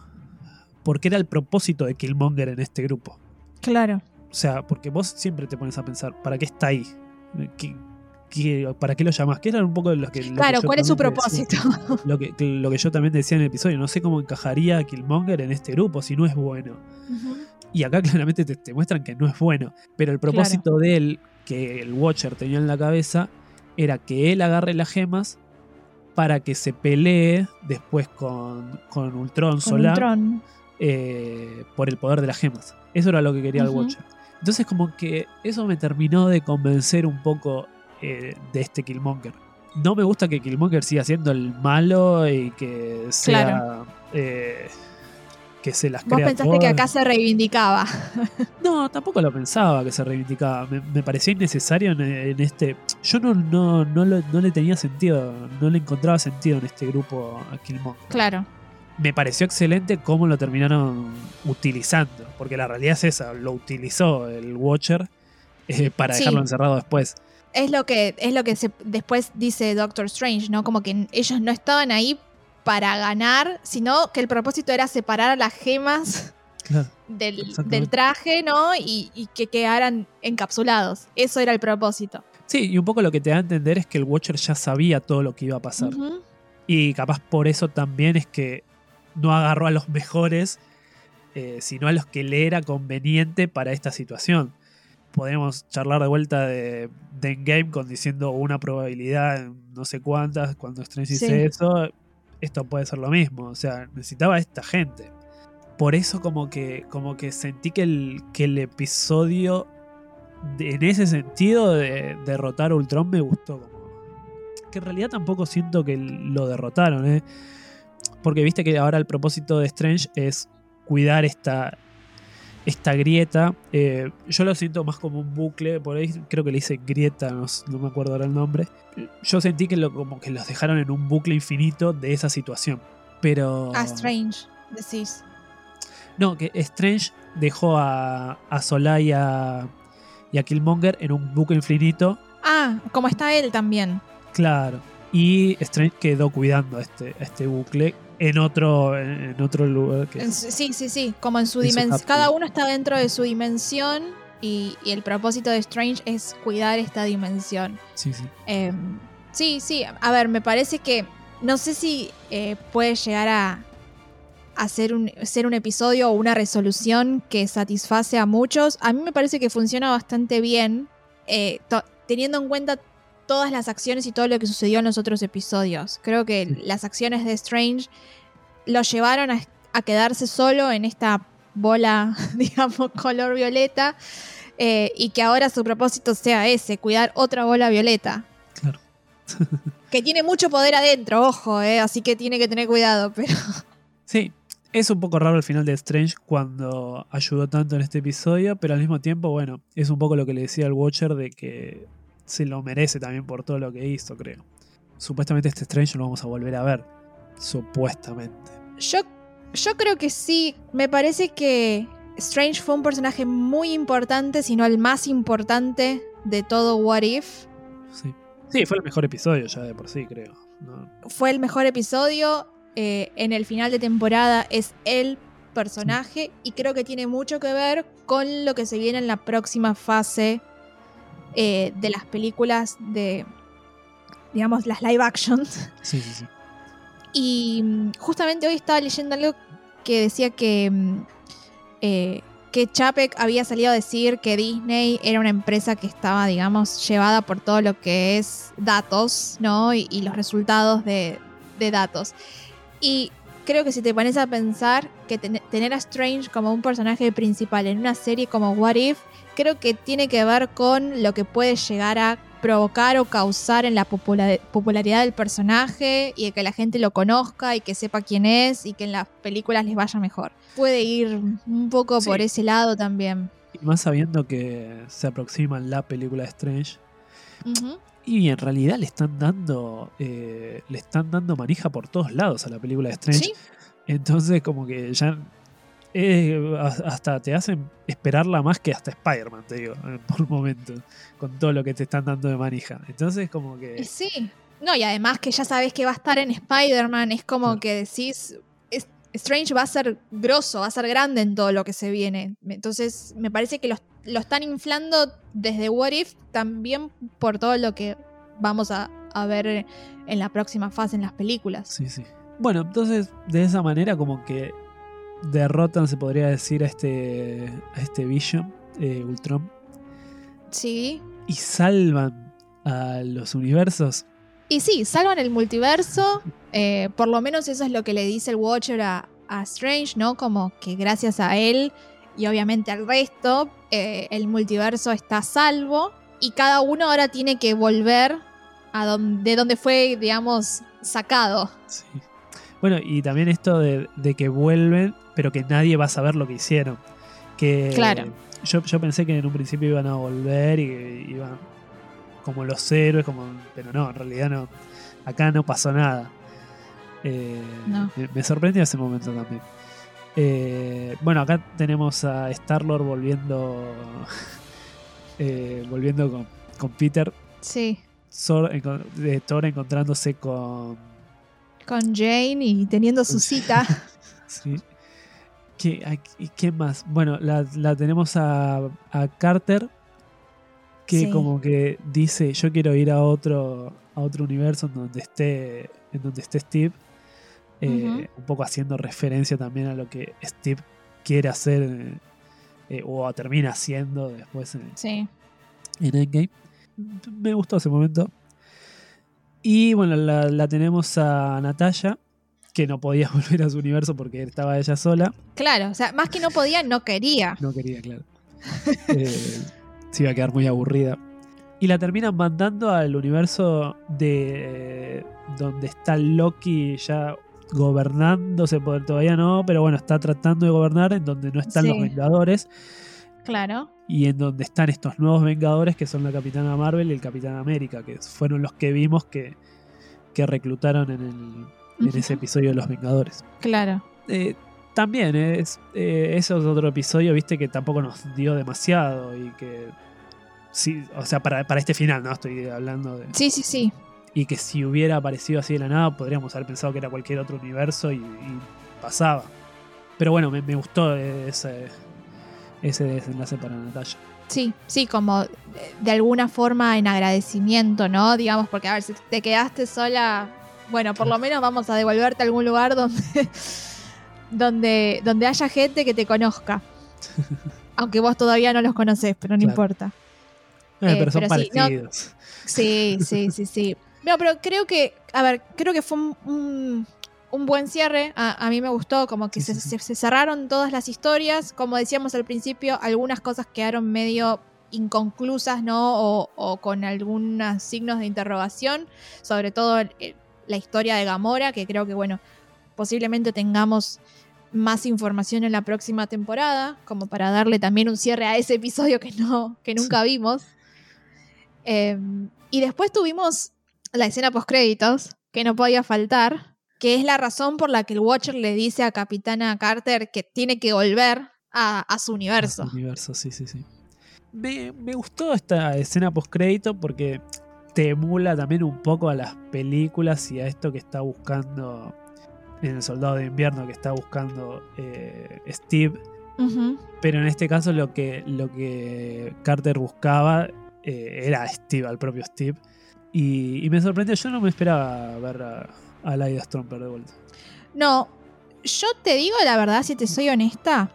porque era el propósito de Killmonger en este grupo. Claro. O sea, porque vos siempre te pones a pensar, ¿para qué está ahí? ¿Qué- qué- para qué lo llamás? Que era un poco lo que... lo Claro, ¿cuál es su decía. propósito? Lo que, lo que yo también decía en el episodio, no sé cómo encajaría a Killmonger en este grupo si no es bueno. Y acá claramente te, te muestran que no es bueno. Pero el propósito de él, que el Watcher tenía en la cabeza, era que él agarre las gemas para que se pelee después con, con Ultron Con Solar Ultron. eh, por el poder de las gemas. Eso era lo que quería el Watcher. Entonces como que eso me terminó de convencer un poco eh, de este Killmonger. No me gusta que Killmonger siga siendo el malo y que sea... Eh, que se las Vos pensaste que acá se reivindicaba. No, tampoco lo pensaba que se reivindicaba. Me, parecía innecesario en, este. Yo no, no, no, no, le tenía sentido, no le encontraba sentido en este grupo a Killmonger. Claro. Me pareció excelente cómo lo terminaron utilizando. Porque la realidad es esa, lo utilizó el Watcher eh, para dejarlo encerrado después. Es lo que, es lo que después dice Doctor Strange, ¿no? Como que ellos no estaban ahí para ganar, sino que el propósito era separar a las gemas del, traje, ¿no? Y, que quedaran encapsulados. Eso era el propósito. Sí, y un poco lo que te da a entender es que el Watcher ya sabía todo lo que iba a pasar. Y capaz por eso también es que no agarró a los mejores, eh, sino a los que le era conveniente para esta situación. Podemos charlar de vuelta de, de Endgame con diciendo una probabilidad no sé cuántas, cuando Strange dice eso, esto puede ser lo mismo. O sea, necesitaba a esta gente. Por eso como que, como que sentí que el, que el episodio en ese sentido de derrotar a Ultron me gustó. Que en realidad tampoco siento que lo derrotaron. ¿eh? Porque viste que ahora el propósito de Strange es cuidar esta, esta grieta. Eh, yo lo siento más como un bucle, por ahí creo que le hice grieta, no, me acuerdo ahora el nombre. Yo sentí que, lo, como que los dejaron en un bucle infinito de esa situación. Pero. A Strange, decís. No, que Strange dejó a, a Solar y a, Killmonger en un bucle infinito. Ah, como está él también. Claro. Y Strange quedó cuidando este, este bucle en otro, en otro lugar. sí, sí, sí, como en su dimensión. Cada uno está dentro de su dimensión y, el propósito de Strange es cuidar esta dimensión. Sí, sí. Em, sí, sí. A ver, me parece que no sé si eh, puede llegar a, hacer un, ser un episodio o una resolución que satisface a muchos. A mí me parece que funciona bastante bien, eh, teniendo en cuenta todas las acciones y todo lo que sucedió en los otros episodios. Creo que las acciones de Strange lo llevaron a, quedarse solo en esta bola, digamos, color violeta. Eh, y que ahora su propósito sea ese, cuidar otra bola violeta. Claro. que tiene mucho poder adentro, ojo, eh, así que tiene que tener cuidado, pero... Sí, es un poco raro el final de Strange cuando ayudó tanto en este episodio, pero al mismo tiempo, bueno, es un poco lo que le decía al Watcher de que se lo merece también por todo lo que hizo, creo. Supuestamente este Strange lo vamos a volver a ver. Supuestamente. Yo, yo creo que sí. Me parece que Strange fue un personaje muy importante, si no el más importante de todo What If. Sí. Sí, fue el mejor episodio ya de por sí, creo. Fue el mejor episodio. Eh, en el final de temporada es el personaje y creo que tiene mucho que ver con lo que se viene en la próxima fase eh, de las películas de, digamos, las live actions. Sí, sí, sí. Y mm, justamente hoy estaba leyendo algo que decía que, mm, eh, que Chapek había salido a decir que Disney era una empresa que estaba, digamos, llevada por todo lo que es datos, ¿no? Y, los resultados de, de, datos. Y creo que si te pones a pensar que tener a Strange como un personaje principal en una serie como What If creo que tiene que ver con lo que puede llegar a provocar o causar en la popularidad del personaje y que la gente lo conozca y que sepa quién es y que en las películas les vaya mejor. Puede ir un poco por ese lado también. Y más sabiendo que se aproxima la película de Strange. Y en realidad le están dando. Eh, le están dando manija por todos lados a la película de Strange. Entonces, como que ya hasta te hacen esperarla más que hasta Spider-Man, te digo, por un momento, con todo lo que te están dando de manija. Entonces, como que. Sí. No, y además que ya sabes que va a estar en Spider-Man, es como que decís. Strange va a ser grosso, va a ser grande en todo lo que se viene. Entonces, me parece que lo, lo están inflando desde What If también por todo lo que vamos a, a ver en la próxima fase en las películas. Sí, sí. Bueno, entonces, de esa manera, como que derrotan, se podría decir, a este, a este Vision, eh, Ultron. Sí. Y salvan a los universos. Y sí, salvan el multiverso. Eh, por lo menos eso es lo que le dice el Watcher a, Strange, ¿no? Como que gracias a él y obviamente al resto, eh, el multiverso está a salvo y cada uno ahora tiene que volver a donde, de donde fue, digamos, sacado. Sí. Bueno, y también esto de, de que vuelven, pero que nadie va a saber lo que hicieron. Que Claro. yo, yo pensé que en un principio iban a volver y iban como los héroes, como, pero no, en realidad no. Acá no pasó nada. Eh, No. me, me sorprendió ese momento también. Eh, bueno, acá tenemos a Star-Lord volviendo. eh, volviendo con, con Peter. Sí. Thor, Thor encontrándose con. Con Jane y teniendo su cita. Sí. ¿Qué, ay, ¿Y qué más? Bueno, la, la tenemos a, a Carter, que Sí. como que dice, yo quiero ir a otro, a otro universo en donde esté, en donde esté Steve. Eh. Un poco haciendo referencia también a lo que Steve quiere hacer eh, eh, o termina haciendo después en, sí. en Endgame. Me gustó ese momento. Y bueno, la, la tenemos a Natalia, que no podía volver a su universo porque estaba ella sola. Claro, o sea, más que no podía, no quería. No quería, claro. Eh, se iba a quedar muy aburrida. Y la terminan mandando al universo de eh, donde está Loki ya gobernándose, todavía no, pero bueno, está tratando de gobernar en donde no están Sí. los Vengadores Claro. y en donde están estos nuevos Vengadores que son la Capitana Marvel y el Capitán América, que fueron los que vimos que, que reclutaron en, el, en ese episodio de los Vengadores. Claro. Eh, también es, eh, eso es otro episodio, viste, que tampoco nos dio demasiado y que... Sí, o sea, para, para este final, ¿no? Estoy hablando de... Sí, sí, sí. Y que si hubiera aparecido así de la nada, podríamos haber pensado que era cualquier otro universo y, y pasaba. Pero bueno, me, me gustó ese, ese desenlace para Natalia. Sí, sí, como de alguna forma en agradecimiento, ¿no? Digamos, porque a ver, si te quedaste sola, bueno, por lo menos vamos a devolverte a algún lugar donde, donde, donde haya gente que te conozca. Aunque vos todavía no los conocés, pero no Claro. importa. Eh, Eh, pero son pero sí, no- parecidos. Sí, sí, sí, sí. No, pero creo que, a ver, creo que fue un, un- un buen cierre. A, a mí me gustó, como que Sí, se, sí, cerraron todas las historias. Como decíamos al principio, algunas cosas quedaron medio inconclusas, ¿no? O, o con algunos signos de interrogación. Sobre todo el- el- la historia de Gamora, que creo que, bueno, posiblemente tengamos más información en la próxima temporada, como para darle también un cierre a ese episodio que no, que nunca vimos. Eh, y después tuvimos la escena post créditos, que no podía faltar, que es la razón por la que el Watcher le dice a Capitana Carter que tiene que volver a, a su universo. Universo, sí, sí, sí. Me, me gustó esta escena post-crédito porque te emula también un poco a las películas y a esto que está buscando en El Soldado de Invierno, que está buscando eh, Steve. Pero en este caso lo que, lo que Carter buscaba eh, era Steve, al propio Steve. Y, y me sorprendió, yo no me esperaba ver a, a Lydia Stromper de vuelta. No, yo te digo la verdad, si te soy honesta,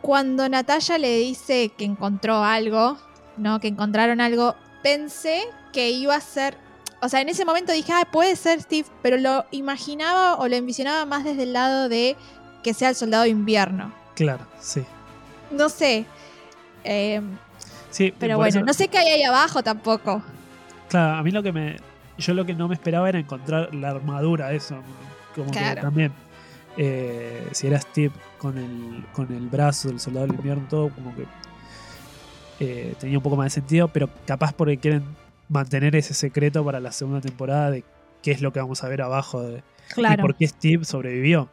cuando Natalia le dice que encontró algo, ¿no? Que encontraron algo, pensé que iba a ser. O sea, en ese momento dije, ah, puede ser Steve, pero lo imaginaba o lo envisionaba más desde el lado de que sea el soldado de invierno. Claro, sí. No sé. eh, Sí, pero bueno, eso- no sé qué hay ahí abajo tampoco. Claro, a mí lo que me. Yo lo que no me esperaba era encontrar la armadura, eso. Como que Claro. también. eh, si era Steve con el, con el brazo del soldado del invierno, todo, como que. eh, tenía un poco más de sentido, pero capaz porque quieren mantener ese secreto para la segunda temporada de qué es lo que vamos a ver abajo de. Y por qué Steve sobrevivió.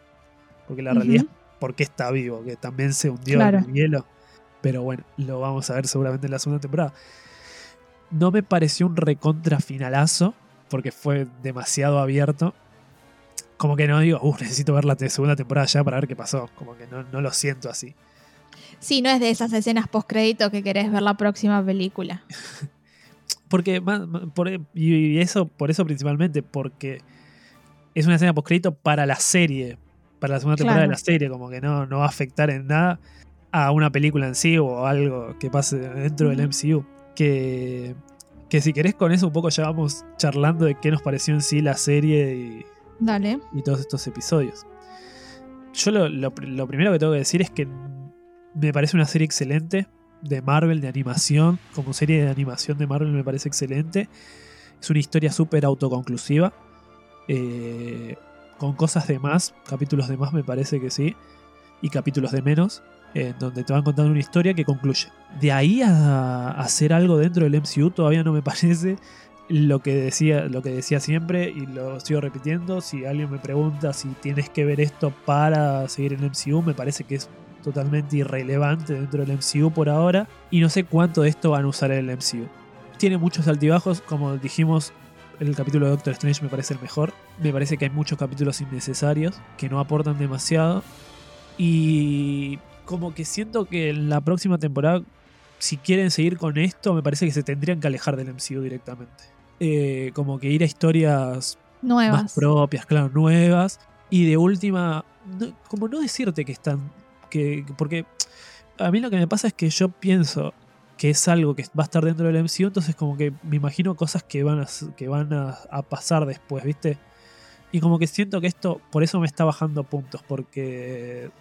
Porque la realidad es por qué está vivo, que también se hundió Claro. en el hielo. Pero bueno, lo vamos a ver seguramente en la segunda temporada. No me pareció un recontra finalazo, porque fue demasiado abierto. Como que no digo, uff, necesito ver la segunda temporada ya para ver qué pasó. Como que no, no lo siento así. Sí, no es de esas escenas post crédito que querés ver la próxima película. Porque por- y eso, por eso principalmente, porque es una escena postcrédito para la serie, para la segunda temporada Claro. de la serie, como que no, no va a afectar en nada a una película en sí o algo que pase dentro del. MCU. Que, que si querés con eso un poco ya vamos charlando de qué nos pareció en sí la serie y, Dale. y todos estos episodios. Yo lo, lo primero que tengo que decir es que me parece una serie excelente. De Marvel, de animación, como serie de animación de Marvel me parece excelente. Es una historia súper autoconclusiva. Eh, con cosas de más, capítulos de más me parece que sí, y capítulos de menos, en donde te van contando una historia que concluye. De ahí a hacer algo dentro del MCU todavía no me parece lo que decía, lo que decía siempre y lo sigo repitiendo. Si alguien me pregunta si tienes que ver esto para seguir en el MCU, me parece que es totalmente irrelevante dentro del MCU por ahora. Y no sé cuánto de esto van a usar en el MCU. Tiene muchos altibajos, como dijimos, el capítulo de Doctor Strange me parece el mejor. Me parece que hay muchos capítulos innecesarios que no aportan demasiado. Y como que siento que en la próxima temporada, si quieren seguir con esto, me parece que se tendrían que alejar del MCU directamente. Eh, como que ir a historias nuevas. más propias, claro, nuevas. Y de última, como no decirte que están. Que, porque a mí lo que me pasa es que yo pienso que es algo que va a estar dentro del MCU, entonces como que me imagino cosas que van a, que van a, pasar después, ¿viste? Y como que siento que esto, por eso me está bajando puntos, porque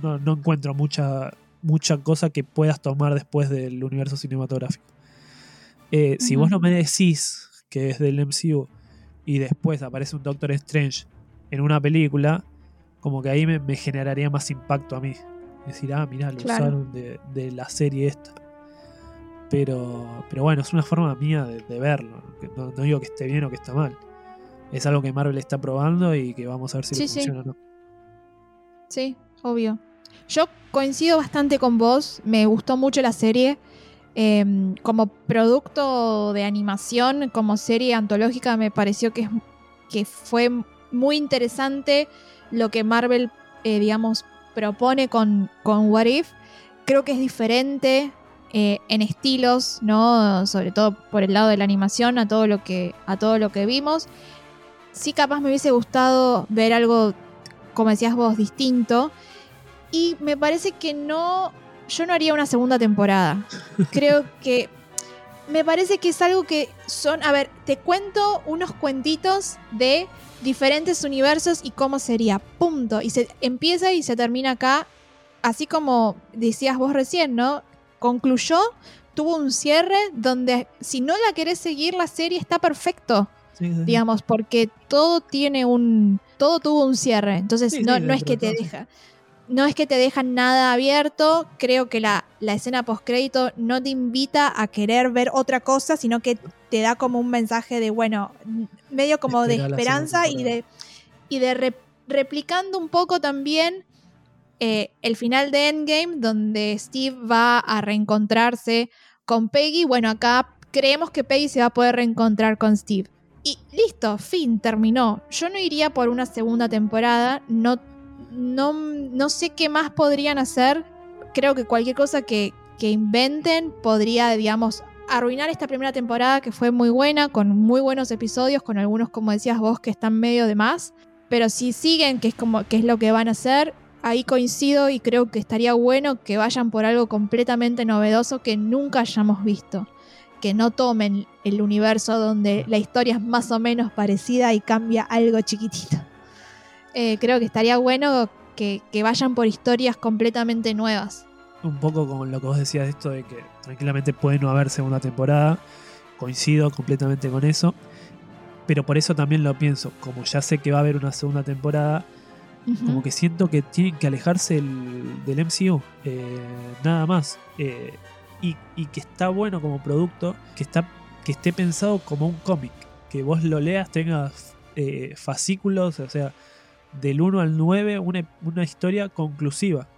no, encuentro mucha, mucha cosa que puedas tomar después del universo cinematográfico. Eh, si vos no me decís que es del MCU y después aparece un Doctor Strange en una película, como que ahí me, generaría más impacto a mí. Decir, ah, mirá, lo usaron de, de la serie esta. Pero, pero bueno, es una forma mía de, verlo. No, digo que esté bien o que está mal. Es algo que Marvel está probando y que vamos a ver si le funciona o no. Sí, obvio. Yo coincido bastante con vos. Me gustó mucho la serie. Em, como producto de animación, como serie antológica, me pareció que, que fue muy interesante lo que Marvel, eh, digamos, propone con, con What If. Creo que es diferente eh, en estilos, ¿no? Sobre todo por el lado de la animación, a todo lo que, a todo lo que vimos. Sí, capaz me hubiese gustado ver algo, como decías vos, distinto. Y me parece que no. Yo no haría una segunda temporada. Creo que. Me parece que es algo que son. A ver, te cuento unos cuentitos de diferentes universos y cómo sería. Punto. Y se empieza y se termina acá. Así como decías vos recién, ¿no? concluyó, tuvo un cierre donde si no la querés seguir la serie está perfecto. Digamos, porque todo tiene un. Todo tuvo un cierre. Entonces, no, no es que te deja. No es que te dejan nada abierto. Creo que la, la escena post-crédito no te invita a querer ver otra cosa, sino que te da como un mensaje de, bueno, medio como de esperanza y de, y de replicando un poco también eh, el final de Endgame, donde Steve va a reencontrarse con Peggy. Bueno, acá creemos que Peggy se va a poder reencontrar con Steve. Y listo, fin, terminó. Yo no iría por una segunda temporada. No, no, no sé qué más podrían hacer. Creo que cualquier cosa que, que inventen podría, digamos, arruinar esta primera temporada que fue muy buena, con muy buenos episodios, con algunos, como decías vos, que están medio de más. Pero si siguen, que es como que es lo que van a hacer, ahí coincido y creo que estaría bueno que vayan por algo completamente novedoso que nunca hayamos visto. Que no tomen el universo donde la historia es más o menos parecida y cambia algo chiquitito. Eh, creo que estaría bueno que, vayan por historias completamente nuevas. Un poco con lo que vos decías de esto de que tranquilamente puede no haber segunda temporada. Coincido completamente con eso. Pero por eso también lo pienso. Como ya sé que va a haber una segunda temporada, como que siento que tienen que alejarse del MCU, eh, nada más. Eh, y, que está bueno como producto, que, está, que esté pensado como un cómic, que vos lo leas, tengas eh, fascículos, o sea, del 1 al 9, una, historia conclusiva,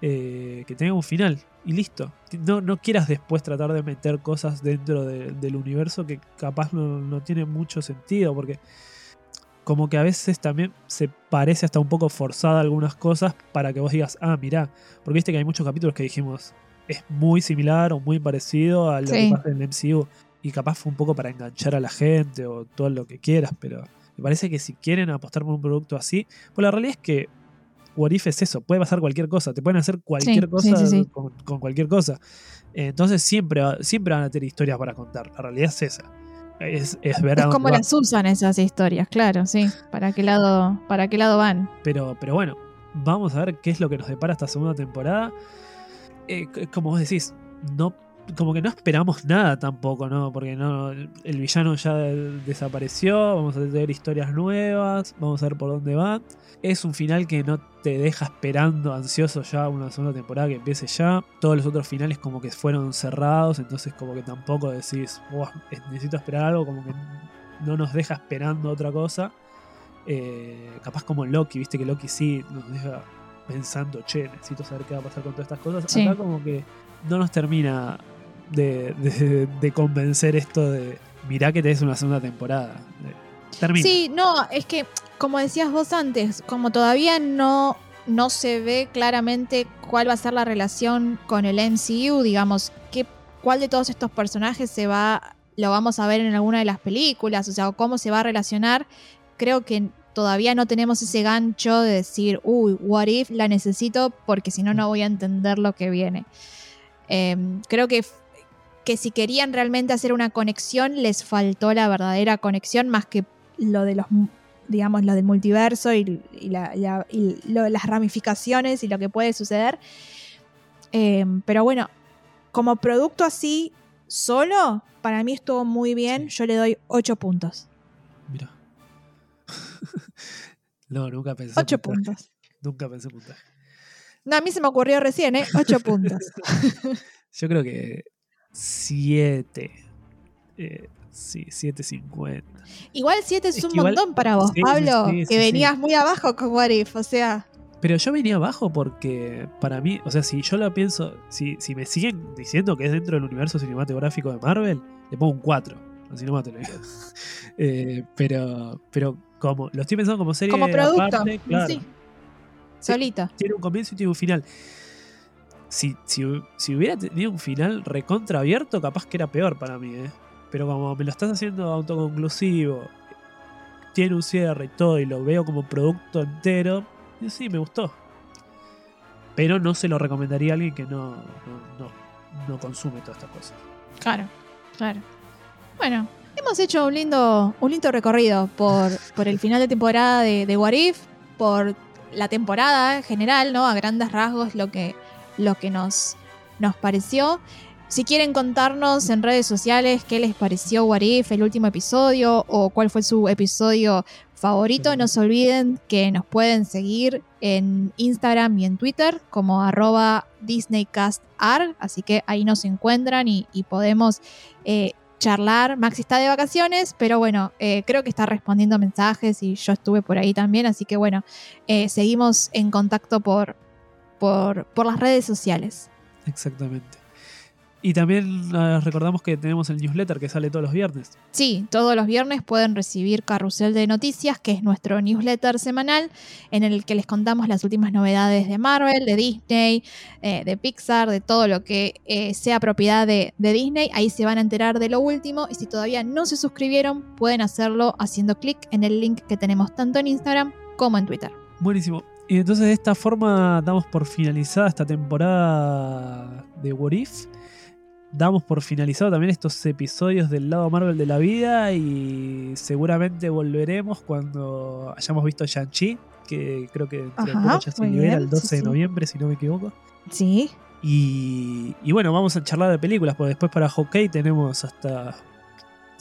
que tenga un final y listo. No, no quieras después tratar de meter cosas dentro del universo que capaz no, no tiene mucho sentido, porque como que a veces también se parece hasta un poco forzada algunas cosas para que vos digas, ah, mirá, porque viste que hay muchos capítulos que dijimos, es muy similar o muy parecido a lo que pasa en el MCU. Y capaz fue un poco para enganchar a la gente o todo lo que quieras, pero me parece que si quieren apostar por un producto así, pues la realidad es que What If es eso, puede pasar cualquier cosa, te pueden hacer cualquier cosa con, con, cualquier cosa. Entonces siempre, siempre van a tener historias para contar, la realidad es esa es, es ver es como las usan esas historias, claro, sí. ¿Para qué lado, para qué lado van? Pero, pero bueno, vamos a ver qué es lo que nos depara esta segunda temporada. eh, como vos decís, no como que no esperamos nada tampoco, ¿no? Porque no el villano ya desapareció, vamos a tener historias nuevas, vamos a ver por dónde va. Es un final que no te deja esperando ansioso ya una segunda temporada que empiece ya. Todos los otros finales como que fueron cerrados, entonces como que tampoco decís, "Buah, es- necesito esperar algo, como que no nos deja esperando otra cosa. Eh, capaz como Loki, viste que Loki sí nos deja pensando, che, necesito saber qué va a pasar con todas estas cosas. Sí. Acá como que no nos termina de, de- convencer esto de, mirá que tenés una segunda temporada. De- termina. Sí, no, es que, como decías vos antes, como todavía no, no se ve claramente cuál va a ser la relación con el MCU, digamos, qué, cuál de todos estos personajes se va, lo vamos a ver en alguna de las películas, o sea, cómo se va a relacionar, creo que todavía no tenemos ese gancho de decir, uy, what if la necesito porque si no, no voy a entender lo que viene. Em, creo que que si querían realmente hacer una conexión, les faltó la verdadera conexión, más que lo de los, digamos, lo del multiverso y, y la- la- y lo- las ramificaciones y lo que puede suceder. Eh, pero bueno, como producto así, solo, para mí estuvo muy bien. Yo le doy 8 puntos. Mira. no, nunca pensé. 8 puntaje. puntos. Nunca pensé puntaje. No, a mí se me ocurrió recién, ¿eh? 8 puntos. Yo creo que 7. Eh, sí, 7.50. Igual 7 es, Es un igual- montón para vos, sí, Pablo, sí, que venías muy abajo con What If, o sea. Pero yo venía abajo porque para mí, o sea, si yo lo pienso, si, si me siguen diciendo que es dentro del universo cinematográfico de Marvel, le pongo un 4. Así nomás te lo digo. Eh, pero, pero como, lo estoy pensando como serie Como producto, aparte, claro. sí. Solito. tiene un comienzo y tiene un final. Si, si, si hubiera tenido un final recontra abierto, capaz que era peor para mí, ¿eh? Pero como me lo estás haciendo autoconclusivo, tiene un cierre y todo, y lo veo como producto entero, y sí, me gustó. Pero no se lo recomendaría a alguien que no, no, no, consume todas estas cosas. Claro, claro. Bueno, hemos hecho un lindo, un lindo recorrido por, por el final de temporada de, de What If, por la temporada en general, ¿no? A grandes rasgos lo que, lo que nos, nos pareció. Si quieren contarnos en redes sociales qué les pareció What If, el último episodio, o cuál fue su episodio favorito, no se olviden que nos pueden seguir en Instagram y en Twitter como arroba DisneyCastArg, así que ahí nos encuentran y, y podemos eh, charlar. Maxi está de vacaciones, pero bueno, eh, creo que está respondiendo mensajes y yo estuve por ahí también, así que bueno, eh, seguimos en contacto por, por, por las redes sociales. Exactamente. Y también eh, recordamos que tenemos el newsletter que sale todos los viernes. Sí, todos los viernes pueden recibir Carrusel de Noticias, que es nuestro newsletter semanal, en el que les contamos las últimas novedades de Marvel, de Disney, eh, de Pixar, de todo lo que eh, sea propiedad de, de Disney. Ahí se van a enterar de lo último y si todavía no se suscribieron, pueden hacerlo haciendo clic en el link que tenemos tanto en Instagram como en Twitter. Buenísimo. Y entonces de esta forma damos por finalizada esta temporada de What If. Damos por finalizado también estos episodios del lado Marvel de la vida y seguramente volveremos cuando hayamos visto Shang-Chi, que creo que Ajá, ya se libera bien, el 12 sí, de sí. noviembre, si no me equivoco. Sí, Y, y bueno, vamos a charlar de películas, porque después para Hawkeye tenemos hasta...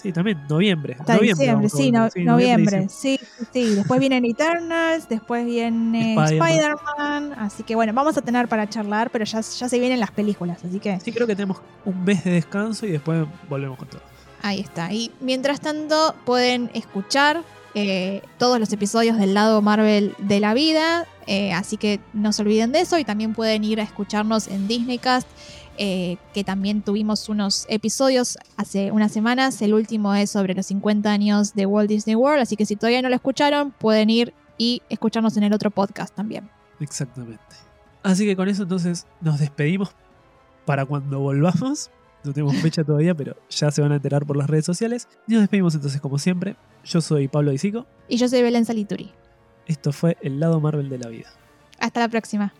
Sí, también noviembre. hasta noviembre diciembre, sí, no- Sí, noviembre, sí, sí. Después vienen Eternals, después viene Spider-Man. Spider-Man, así que bueno, vamos a tener para charlar, pero ya, ya se vienen las películas, así que Sí, creo que tenemos un mes de descanso y después volvemos con todo. ahí está. Y mientras tanto pueden escuchar eh, todos los episodios del lado Marvel de la vida, eh, así que no se olviden de eso y también pueden ir a escucharnos en Disneycast. Eh, que también tuvimos unos episodios hace unas semanas. El último es sobre los 50 años de Walt Disney World, así que si todavía no lo escucharon, pueden ir y escucharnos en el otro podcast también. Exactamente. Así que con eso entonces nos despedimos para cuando volvamos. No tenemos fecha todavía, pero ya se van a enterar por las redes sociales. Y nos despedimos entonces como siempre. Yo soy Pablo Disico. Y yo soy Belén Salituri. Esto fue El lado Marvel de la vida. Hasta la próxima.